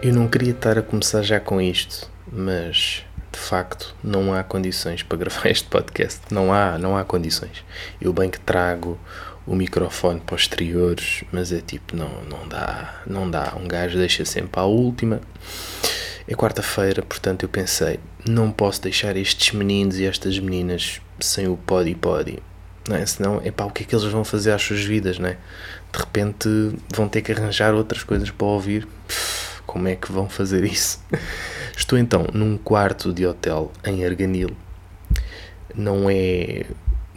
Eu não queria estar a começar já com isto, mas de facto não há condições para gravar este podcast. Não há, não há condições. Eu bem que trago o microfone para os exteriores, mas é tipo, não, não dá, não dá. Um gajo deixa sempre à última. É quarta-feira, portanto eu pensei, não posso deixar estes meninos e estas meninas sem o podi podi. Não é? Senão, epá, o que é que eles vão fazer às suas vidas, não é? De repente vão ter que arranjar outras coisas para ouvir. Como é que vão fazer isso? Estou então num quarto de hotel em Arganil. Não é.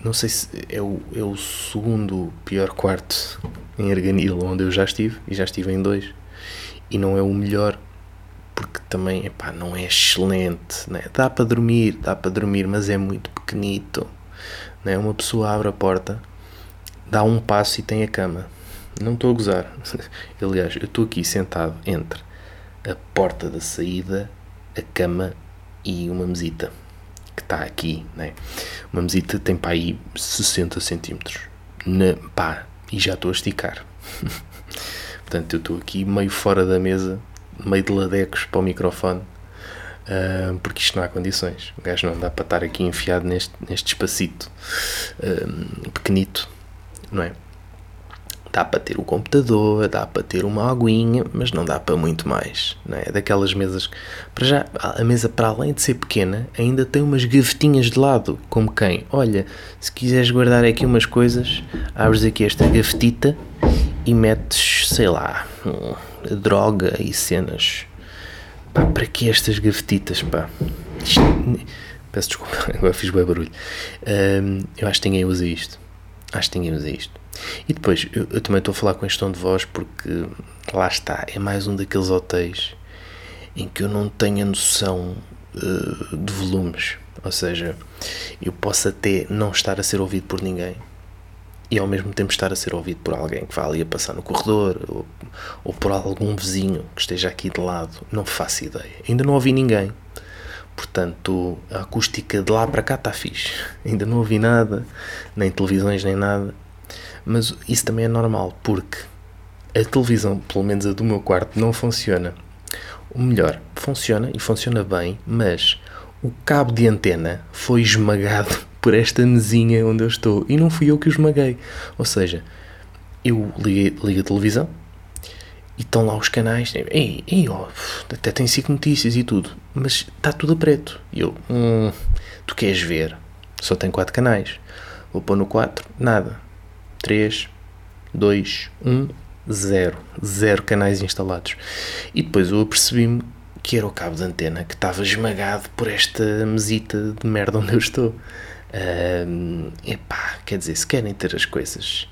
Não sei se é o, é o segundo pior quarto em Arganil onde eu já estive, e já estive em dois. E não é o melhor, porque também epá, não é excelente. Né? Dá para dormir, dá para dormir, mas é muito pequenito. Né? Uma pessoa abre a porta, dá um passo e tem a cama. Não estou a gozar. Aliás, eu estou aqui sentado entre a porta da saída, a cama e uma mesita que está aqui, né? Uma mesita tem para aí 60 centímetros. Na, pá, e já estou a esticar. Portanto, eu estou aqui meio fora da mesa, meio de ladecos para o microfone, uh, porque isto não há condições. O gajo não dá para estar aqui enfiado neste, neste espacito uh, pequenito, não é? Dá para ter o computador, dá para ter uma aguinha, mas não dá para muito mais. Não é? Daquelas mesas. Para já, a mesa, para além de ser pequena, ainda tem umas gavetinhas de lado. Como quem? Olha, se quiseres guardar aqui umas coisas, abres aqui esta gavetita e metes, sei lá, droga e cenas. Pá, para que estas gavetitas, pá? Peço desculpa, agora fiz bem barulho. Um, eu acho que ninguém usa isto. Acho que ninguém usa isto. E depois, eu, eu, também estou a falar com este tom de voz porque lá está, é mais um daqueles hotéis em que eu não tenho a noção uh, de volumes. Ou seja, eu posso até não estar a ser ouvido por ninguém e ao mesmo tempo estar a ser ouvido por alguém que vá ali a passar no corredor ou, ou por algum vizinho que esteja aqui de lado. Não faço ideia. Ainda não ouvi ninguém. Portanto, a acústica de lá para cá está fixe. Ainda não ouvi nada, nem televisões, nem nada. Mas isso também é normal, porque a televisão, pelo menos a do meu quarto, não funciona. O melhor, funciona e funciona bem, mas o cabo de antena foi esmagado por esta mesinha onde eu estou e não fui eu que o esmaguei. Ou seja, eu liguei, liguei a televisão e estão lá os canais. Ei, ei, oh, até tem 5 notícias e tudo, mas está tudo a preto. E eu, hum, tu queres ver? Só tem 4 canais. Vou pôr no 4, nada 3, 2, 1, 0. Zero canais instalados. E depois eu apercebi-me que era o cabo de antena que estava esmagado por esta mesita de merda onde eu estou. Um, epá, quer dizer, se querem ter as coisas,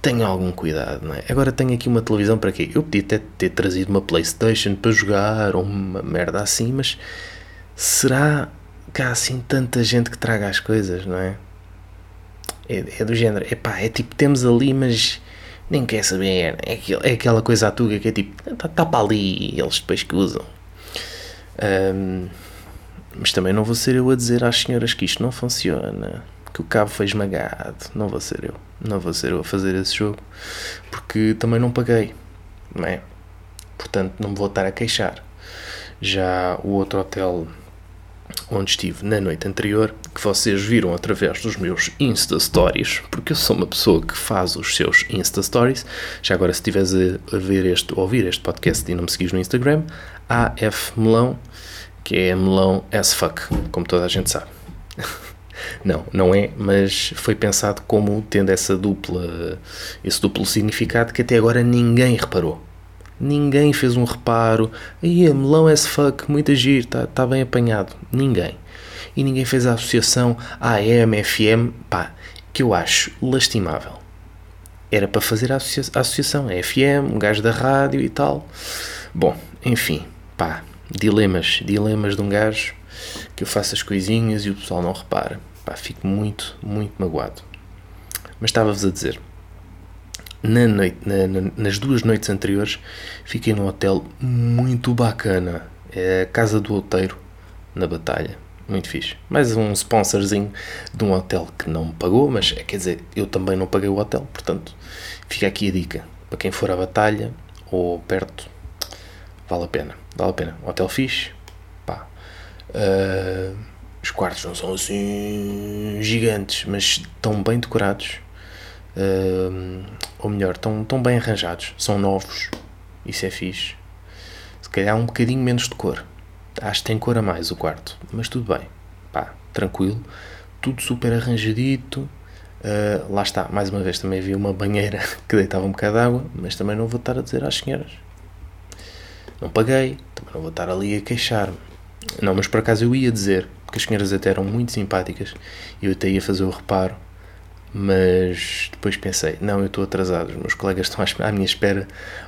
tenham algum cuidado, não é? Agora tenho aqui uma televisão para quê? Eu podia até ter trazido uma Playstation para jogar ou uma merda assim, mas será que há assim tanta gente que traga as coisas, não é? É, é do género, epá, é tipo, temos ali, mas nem quer saber. É, é aquela coisa atuga que é tipo, está tá para ali e eles depois que usam. Um, mas também não vou ser eu a dizer às senhoras que isto não funciona, que o cabo foi esmagado. Não vou ser eu. Não vou ser eu a fazer esse jogo, porque também não paguei, não é? Portanto, não me vou estar a queixar. Já o outro hotel onde estive na noite anterior, que vocês viram através dos meus Insta Stories, porque eu sou uma pessoa que faz os seus Insta Stories. Já agora, se estiveres a ver este, a ouvir este podcast e não me seguis no Instagram, AF Melão, que é melão as fuck, como toda a gente sabe. Não, não é, mas foi pensado como tendo essa dupla, esse duplo significado que até agora ninguém reparou. Ninguém fez um reparo. Aí, melão as fuck, muita giro, está tá bem apanhado. Ninguém. E ninguém fez a associação AM, FM, pá, que eu acho lastimável. Era para fazer a, associa a associação, a FM, um gajo da rádio e tal. Bom, enfim, pá, dilemas, dilemas de um gajo que eu faço as coisinhas e o pessoal não repara. Pá, fico muito, muito magoado. Mas estava-vos a dizer, na noite, na, na, nas duas noites anteriores fiquei num hotel muito bacana. É a Casa do Outeiro, na Batalha. Muito fixe. Mais um sponsorzinho de um hotel que não me pagou, mas quer dizer, eu também não paguei o hotel, portanto, fica aqui a dica. Para quem for à Batalha ou perto, vale a pena, vale a pena. Hotel fixe, pá. Uh, os quartos não são assim gigantes, mas estão bem decorados. Uh, ou melhor, estão, estão bem arranjados. São novos. Isso é fixe. Se calhar um bocadinho menos de cor. Acho que tem cor a mais o quarto. Mas tudo bem. Pá, tranquilo. Tudo super arranjadito. Uh, lá está, mais uma vez também havia uma banheira que deitava um bocado de água, mas também não vou estar a dizer às senhoras. Não paguei, também não vou estar ali a queixar-me. Não, mas por acaso eu ia dizer, porque as senhoras até eram muito simpáticas e eu até ia fazer o reparo, mas depois pensei: não, eu estou atrasado, os meus colegas estão à minha espera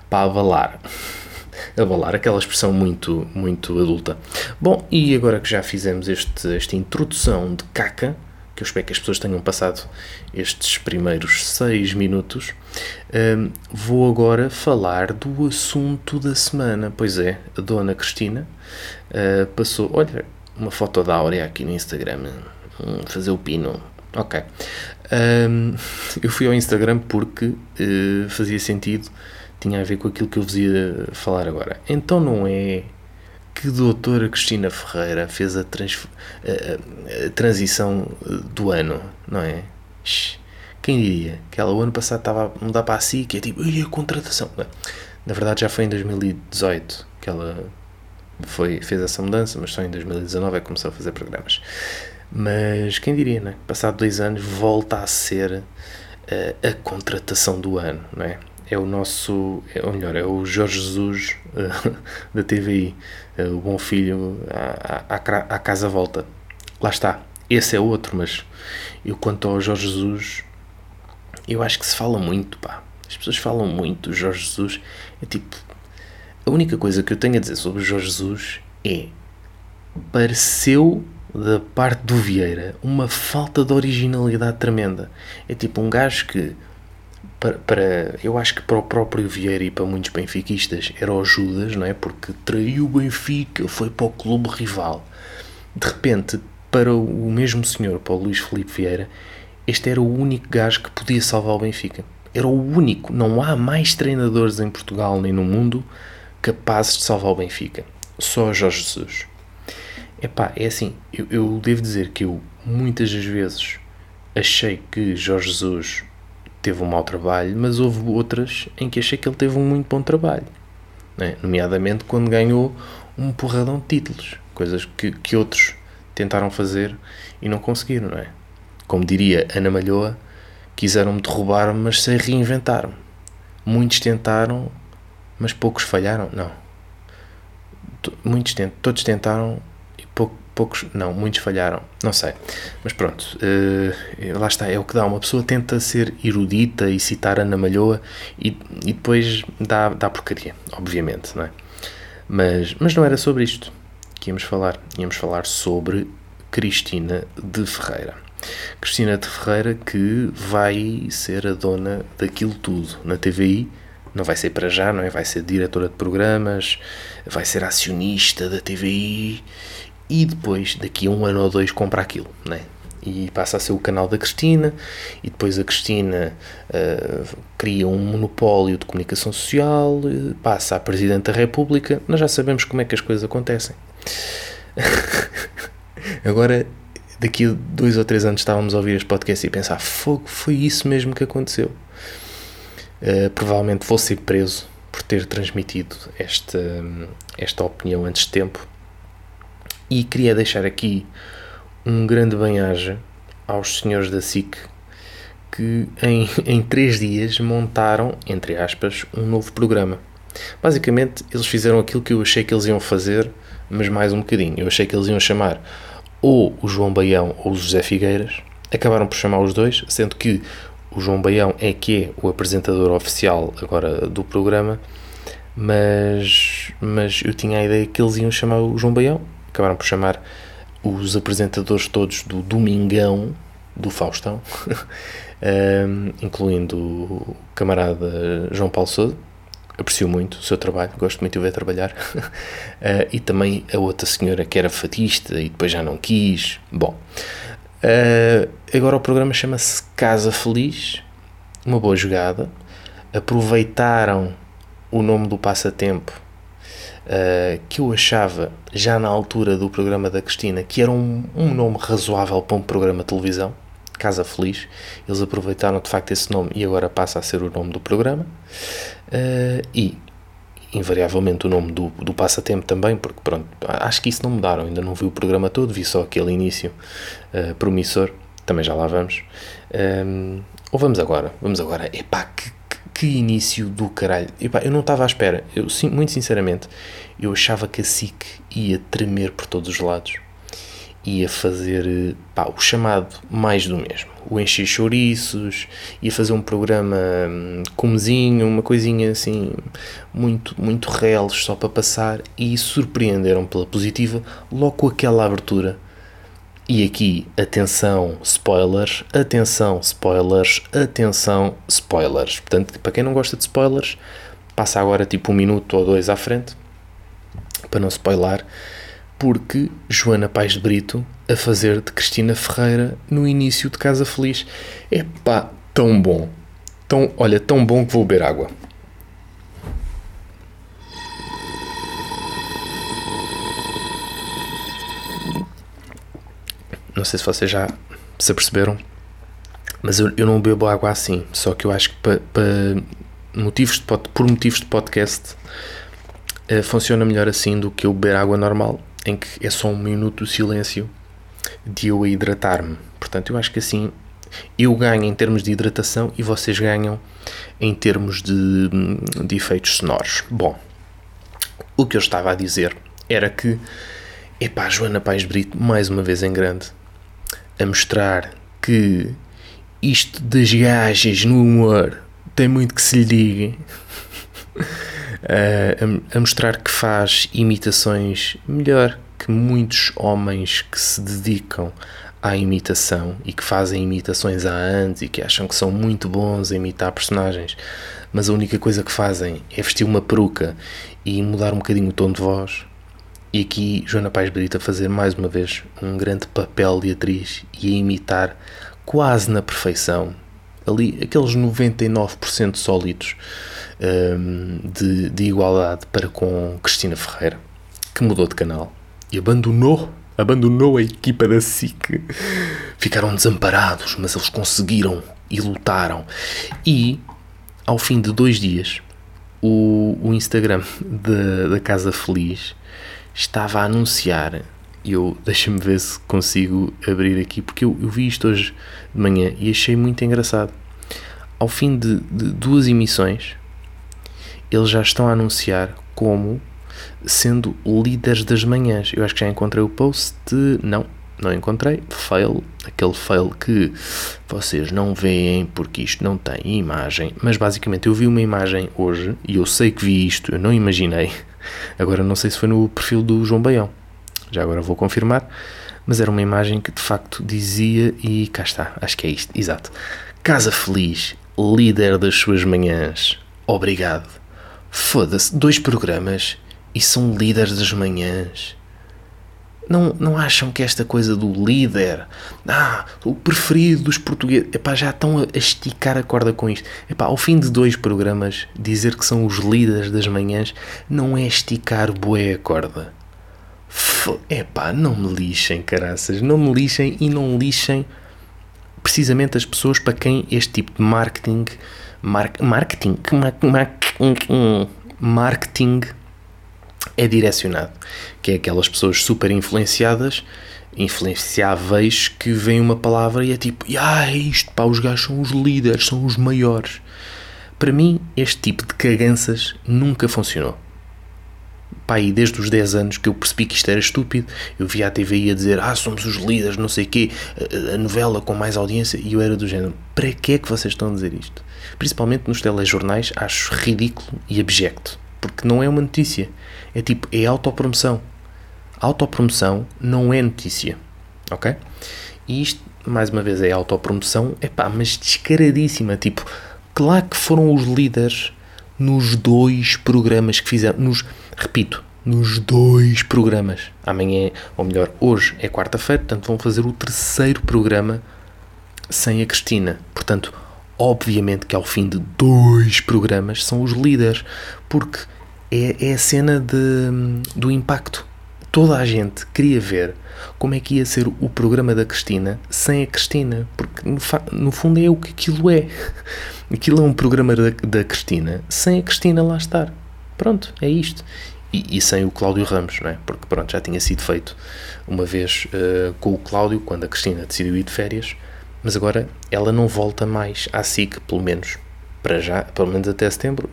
para avalar. avalar, aquela expressão muito, muito adulta. Bom, e agora que já fizemos este, esta introdução de caca, que eu espero que as pessoas tenham passado estes primeiros seis minutos, um, vou agora falar do assunto da semana. Pois é, a dona Cristina uh, passou, olha, uma foto da Áurea aqui no Instagram, hum, fazer o pino. Ok. Um, eu fui ao Instagram porque uh, fazia sentido, tinha a ver com aquilo que eu vos ia falar agora. Então não é que doutora Cristina Ferreira fez a, trans, a, a, a transição do ano, não é? Quem diria que ela o ano passado estava a mudar para a SIC, é tipo, e a contratação? Na verdade já foi em 2018 que ela foi, fez essa mudança, mas só em 2019 é que começou a fazer programas. Mas quem diria, né? Passado dois anos volta a ser uh, a contratação do ano, não é? É o nosso, é, ou melhor, é o Jorge Jesus uh, da TVI, uh, eh, o bom filho à, à, à, casa volta. Lá está, esse é outro, mas eu quanto ao Jorge Jesus, eu acho que se fala muito, pá. As pessoas falam muito do Jorge Jesus, é tipo, a única coisa que eu tenho a dizer sobre o Jorge Jesus é pareceu da parte do Vieira uma falta de originalidade tremenda. É tipo um gajo que para, para, eu acho que para o próprio Vieira e para muitos benfiquistas era o Judas, não é? Porque traiu o Benfica, foi para o clube rival. De repente, para o mesmo senhor, para o Luís Felipe Vieira, este era o único gajo que podia salvar o Benfica. Era o único. Não há mais treinadores em Portugal nem no mundo capazes de salvar o Benfica. Só Jorge Jesus. Epá, é assim, eu, eu devo dizer que eu muitas das vezes achei que Jorge Jesus teve um mau trabalho, mas houve outras em que achei que ele teve um muito bom trabalho. Né? Nomeadamente quando ganhou um porradão de títulos, coisas que, que outros tentaram fazer e não conseguiram, não é? Como diria Ana Malhoa, quiseram-me derrubar, mas sem reinventar-me. Muitos tentaram, mas poucos falharam? Não. Muitos tent, todos tentaram poucos, não, muitos falharam. Não sei. Mas pronto, uh, lá está, é o que dá. Uma pessoa tenta ser erudita e citar Ana Malhoa e, e depois dá, dá porcaria, obviamente, não é? Mas, mas não era sobre isto que íamos falar. Íamos falar sobre Cristina de Ferreira. Cristina de Ferreira que vai ser a dona daquilo tudo na TVI não vai ser para já, não é? Vai ser diretora de programas, vai ser acionista da TVI e depois, daqui a um ano ou dois, compra aquilo, não é? E passa a ser o canal da Cristina, e depois a Cristina uh, cria um monopólio de comunicação social, passa a Presidente da República. Nós já sabemos como é que as coisas acontecem. Agora, daqui a dois ou três anos estávamos a ouvir este podcast e pensar: fogo, foi isso mesmo que aconteceu. Uh, provavelmente vou ser preso por ter transmitido esta, esta opinião antes de tempo. E queria deixar aqui um grande bem-aja aos senhores da SIC que em, em três dias montaram, entre aspas, um novo programa. Basicamente, eles fizeram aquilo que eu achei que eles iam fazer, mas mais um bocadinho. Eu achei que eles iam chamar ou o João Baião ou o José Figueiras. Acabaram por chamar os dois, sendo que o João Baião é que é o apresentador oficial agora do programa, mas, mas eu tinha a ideia que eles iam chamar o João Baião, acabaram por chamar os apresentadores todos do Domingão do Faustão, um, incluindo o camarada João Paulo Souza, aprecio muito o seu trabalho, gosto muito de o ver trabalhar, uh, e também a outra senhora que era fatista e depois já não quis. Bom, Uh, agora o programa chama-se Casa Feliz, uma boa jogada. Aproveitaram o nome do passatempo uh, que eu achava, já na altura do programa da Cristina, que era um, um nome razoável para um programa de televisão, Casa Feliz. Eles aproveitaram de facto esse nome e agora passa a ser o nome do programa. Uh, e invariavelmente o nome do, do passatempo também, porque pronto, acho que isso não mudaram, ainda não vi o programa todo, vi só aquele início uh, promissor, também já lá vamos. Um, ou vamos agora, vamos agora. Epá, que, que, início do caralho. Eu não estava à espera, eu, sim, muito sinceramente, eu achava que a SIC ia tremer por todos os lados ia fazer pá, o chamado mais do mesmo. O encher chouriços, ia fazer um programa hum, comezinho, uma coisinha assim, muito, muito reles só para passar e surpreenderam pela positiva logo com aquela abertura. E aqui, atenção, spoilers, atenção, spoilers, atenção, spoilers. Portanto, para quem não gosta de spoilers, passa agora tipo um minuto ou dois à frente para não spoiler porque Joana Paz de Brito a fazer de Cristina Ferreira no início de Casa Feliz. É pá, tão bom. Tão, olha, tão bom que vou beber água. Não sei se vocês já se aperceberam, mas eu, eu não bebo água assim. Só que eu acho que pa, pa motivos de, por motivos de podcast uh, funciona melhor assim do que eu beber água normal em que é só um minuto de silêncio de eu hidratar-me. Portanto, eu acho que assim eu ganho em termos de hidratação e vocês ganham em termos de, de efeitos sonoros. Bom, o que eu estava a dizer era que, epá, Joana Pais Brito, mais uma vez em grande, a mostrar que isto das gajas no humor tem muito que se lhe diga. a, a mostrar que faz imitações melhor que muitos homens que se dedicam à imitação e que fazem imitações há anos e que acham que são muito bons a imitar personagens, mas a única coisa que fazem é vestir uma peruca e mudar um bocadinho o tom de voz. E aqui Joana Paz Brito a fazer mais uma vez um grande papel de atriz e a imitar quase na perfeição ali aqueles 99% sólidos um, de, de igualdade para com Cristina Ferreira, que mudou de canal e abandonou abandonou a equipa da SIC. Ficaram desamparados, mas eles conseguiram e lutaram. E ao fim de dois dias, o, o Instagram da, da Casa Feliz estava a anunciar. Eu deixa-me ver se consigo abrir aqui, porque eu, eu vi isto hoje de manhã e achei muito engraçado. Ao fim de, de duas emissões, eles já estão a anunciar como sendo líderes das manhãs. Eu acho que já encontrei o post. Não, não encontrei. Fail, aquele fail que vocês não veem porque isto não tem imagem. Mas basicamente eu vi uma imagem hoje e eu sei que vi isto, eu não imaginei. Agora não sei se foi no perfil do João Baião. Já agora vou confirmar. Mas era uma imagem que de facto dizia, e cá está, acho que é isto, exato. Casa Feliz, líder das suas manhãs. Obrigado. Foda-se, dois programas e são líderes das manhãs. Não, não acham que esta coisa do líder, ah, o preferido dos portugueses, epá, já estão a esticar a corda com isto. Epá, ao fim de dois programas, dizer que são os líderes das manhãs não é esticar bué a corda. F epá, não me lixem, caraças, não me lixem e não lixem precisamente as pessoas para quem este tipo de marketing, mar, marketing, marketing, marketing é direcionado, que é aquelas pessoas super influenciadas, influenciáveis, que veem uma palavra e é tipo, ah, é isto, pá, os gajos são os líderes, são os maiores. Para mim, este tipo de caganças nunca funcionou. Pá, e desde os 10 anos que eu percebi que isto era estúpido, eu via a TVI a dizer, ah, somos os líderes, não sei o quê, a, a novela com mais audiência, e eu era do género, para que é que vocês estão a dizer isto? Principalmente nos telejornais, acho ridículo e abjecto, porque não é uma notícia é tipo, é autopromoção. Autopromoção não é notícia. Ok? E isto, mais uma vez, é autopromoção, pá, mas descaradíssima. Tipo, claro que foram os líderes nos dois programas que fizeram. Nos, repito, nos dois programas. Amanhã, ou melhor, hoje é quarta-feira, portanto vão fazer o terceiro programa sem a Cristina. Portanto, obviamente que ao fim de dois programas são os líderes, porque é, é a cena de, do impacto. Toda a gente queria ver como é que ia ser o programa da Cristina sem a Cristina, porque no, no fundo é o que aquilo é. Aquilo é um programa da, da Cristina sem a Cristina lá estar. Pronto, é isto. E, e, sem o Cláudio Ramos, não é? Porque pronto, já tinha sido feito uma vez uh, com o Cláudio, quando a Cristina decidiu ir de férias, mas agora ela não volta mais à SIC, pelo menos para já, pelo menos até setembro,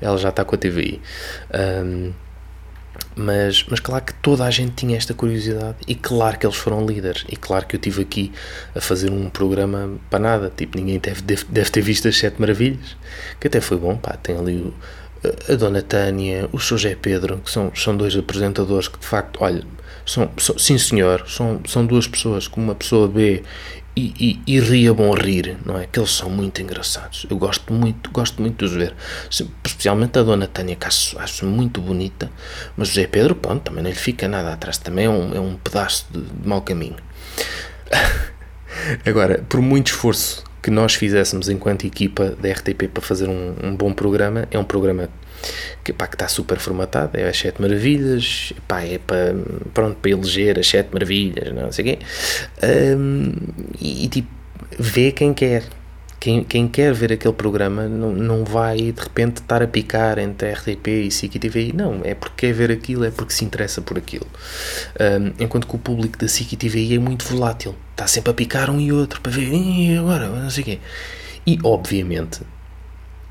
ela já está com a TVI. Um, mas, mas claro que toda a gente tinha esta curiosidade e claro que eles foram líderes e claro que eu tive aqui a fazer um programa para nada, tipo ninguém deve, deve, deve ter visto as Sete Maravilhas, que até foi bom, pá, tem ali o, a Dona Tânia, o Sr. José Pedro, que são, são dois apresentadores que de facto, olha, são, são, sim senhor, são, são duas pessoas que uma pessoa vê e, e, e ria bom rir, não é? Que eles são muito engraçados. Eu gosto muito, gosto muito de os ver. Especialmente a Dona Tânia, que acho, acho muito bonita, mas o José Pedro, pronto, também não lhe fica nada atrás, também é um, é um pedaço de, de mau caminho. Agora, por muito esforço que nós fizéssemos enquanto equipa da RTP para fazer um, um bom programa, é um programa que, pá, que está super formatado, é as sete maravilhas, pá, é para, pronto, para eleger as sete maravilhas, não sei o quê, um, e, e, tipo, vê quem quer, quem, quem quer ver aquele programa não, não vai de repente estar a picar entre RTP e SIC TVI, não, é porque quer ver aquilo, é porque se interessa por aquilo. Um, enquanto que o público da SIC TVI é muito volátil, está sempre a picar um e outro para ver, e agora, não sei o quê. E obviamente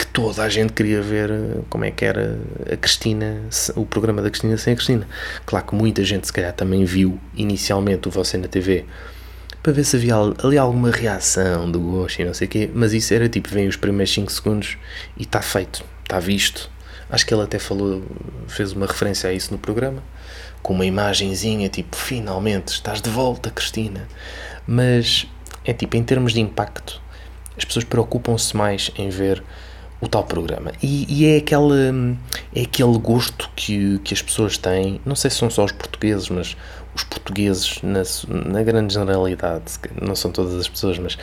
que toda a gente queria ver eh, como é que era a Cristina, o programa da Cristina sem a Cristina. Claro que muita gente se calhar também viu inicialmente o Você na TV para ver se havia ali alguma reação do gosto e não sei o quê, mas isso era tipo, vem os primeiros 5 segundos e está feito, está visto. Acho que ele até falou, fez uma referência a isso no programa, com uma imagenzinha tipo, finalmente estás de volta, Cristina. Mas é tipo, em termos de impacto, as pessoas preocupam-se mais em ver o tal programa. E, e, é, aquele, é aquele gosto que, que as pessoas têm, não sei se são só os portugueses, mas os portugueses, na, na grande generalidade, não são todas as pessoas, mas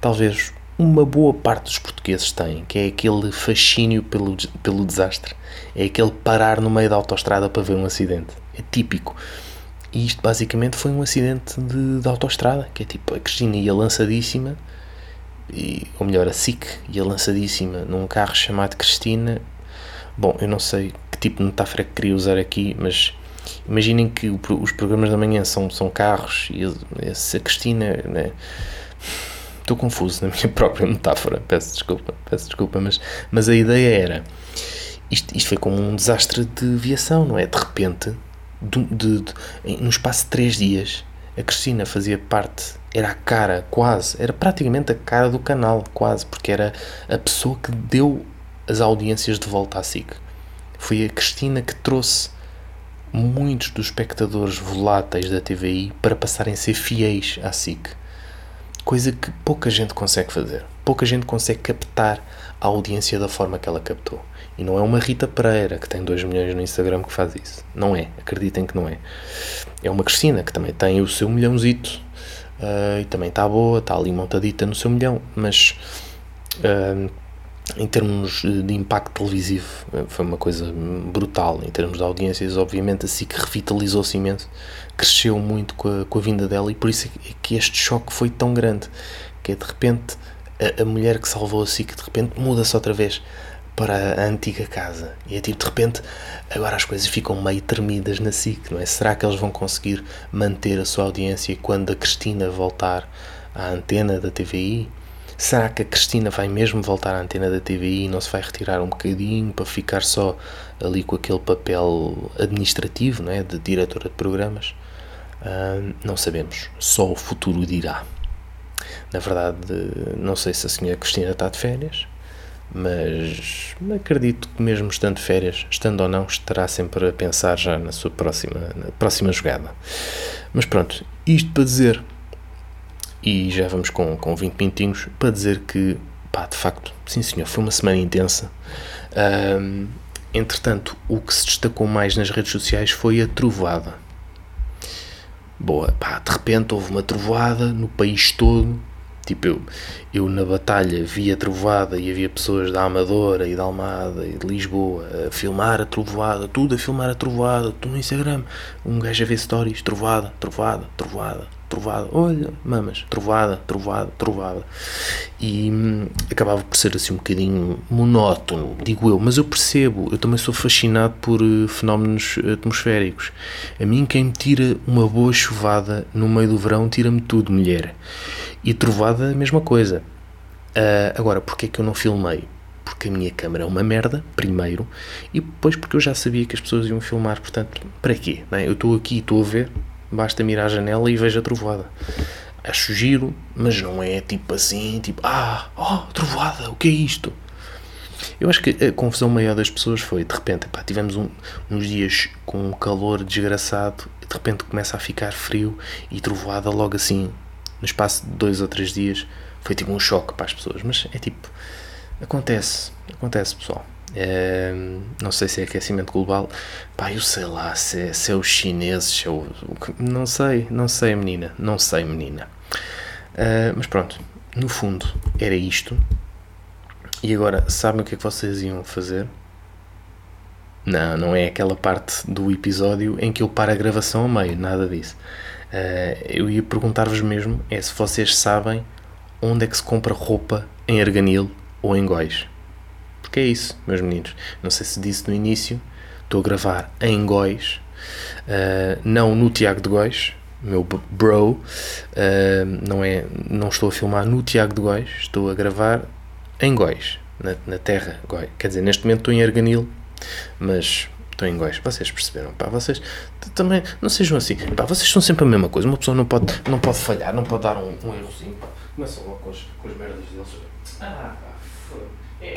talvez uma boa parte dos portugueses têm, que é aquele fascínio pelo, pelo desastre. É aquele parar no meio da autoestrada para ver um acidente. É típico. E isto basicamente foi um acidente de, de autoestrada, que é tipo, a Cristina ia lançadíssima e, ou melhor, a SIC ia lançadíssima num carro chamado Cristina. Bom, eu não sei que tipo de metáfora que queria usar aqui, mas imaginem que o, os programas da manhã são, são carros e a Cristina. Né, estou confuso na minha própria metáfora, peço desculpa, peço desculpa, mas, mas a ideia era. Isto, isto foi como um desastre de viação, não é? De repente, de, de, de, no espaço de três dias, a Cristina fazia parte, era a cara, quase, era praticamente a cara do canal, quase, porque era a pessoa que deu as audiências de volta à SIC. Foi a Cristina que trouxe muitos dos espectadores voláteis da TVI para passarem a ser fiéis à SIC. Coisa que pouca gente consegue fazer. Pouca gente consegue captar a audiência da forma que ela captou. E não é uma Rita Pereira, que tem 2 milhões no Instagram, que faz isso. Não é. Acreditem que não é. É uma Cristina, que também tem o seu milhãozito. Uh, e também está boa, está ali montadita no seu milhão. Mas... Uh, em termos de impacto televisivo, foi uma coisa brutal. Em termos de audiências, obviamente, a SIC revitalizou-se imenso, cresceu muito com a, com a vinda dela, e por isso é que este choque foi tão grande. Que é de repente a, a mulher que salvou a SIC, de repente muda-se outra vez para a antiga casa. E é tipo, de repente, agora as coisas ficam meio tremidas na SIC, não é? Será que eles vão conseguir manter a sua audiência quando a Cristina voltar à antena da TVI? Será que a Cristina vai mesmo voltar à antena da TVI e não se vai retirar um bocadinho para ficar só ali com aquele papel administrativo, não é? De diretora de programas? Uh, não sabemos. Só o futuro dirá. Na verdade, não sei se a senhora Cristina está de férias, mas acredito que mesmo estando de férias, estando ou não, estará sempre a pensar já na sua próxima, na próxima jogada. Mas pronto, isto para dizer, e já vamos com, com 20 minutinhos, para dizer que, pá, de facto, sim senhor, foi uma semana intensa. Um, entretanto, o que se destacou mais nas redes sociais foi a trovada. Boa, pá, de repente houve uma trovoada no país todo, Tipo, eu, eu na batalha via trovoada e havia pessoas da Amadora e da Almada e de Lisboa a filmar a trovoada, tudo a filmar a trovoada, tudo no Instagram. Um gajo a ver stories, trovoada, trovoada, trovoada, trovada, olha, mamas, trovada, trovada, trovada. E hum, acabava por ser assim um bocadinho monótono, digo eu, mas eu percebo, eu também sou fascinado por uh, fenómenos atmosféricos. A mim, quem me tira uma boa chuvada no meio do verão, tira-me tudo, mulher. E trovada, a mesma coisa. Uh, agora, porquê é que eu não filmei? Porque a minha câmera é uma merda, primeiro, e depois porque eu já sabia que as pessoas iam filmar, portanto, para quê? Bem, eu estou aqui, estou a ver, basta mirar a janela e vejo a trovoada. Acho giro, mas não é tipo assim, tipo, ah, oh, trovoada, o que é isto? Eu acho que a confusão maior das pessoas foi, de repente, tivemos um, uns dias com um calor desgraçado, de repente começa a ficar frio e trovoada logo assim, no espaço de dois ou três dias, foi tipo um choque para as pessoas, mas é tipo, acontece, acontece pessoal. É, não sei se é aquecimento global, pá, eu sei lá se é, se é os chineses, se é o, não sei, não sei, menina, não sei, menina. Uh, mas pronto, no fundo era isto. E agora, sabem o que é que vocês iam fazer? Não, não é aquela parte do episódio em que eu paro a gravação a meio, nada disso. Uh, eu ia perguntar-vos mesmo é se vocês sabem onde é que se compra roupa em Arganil ou em Góis. Porque é isso, meus meninos. Não sei se disse no início, estou a gravar em Góis, uh, não no Tiago de Góis, meu bro, uh, não, é, não estou a filmar no Tiago de Góis, estou a gravar em Góis, na, na terra Góis. Quer dizer, neste momento estou em Arganil, mas em Góis. Vocês perceberam? Pá, vocês também não sejam assim. Pá, vocês são sempre a mesma coisa. Uma pessoa não pode, não pode falhar, não pode dar um, um errozinho. Pá. Começam logo com as, com as merdas deles. Ah, pá, é,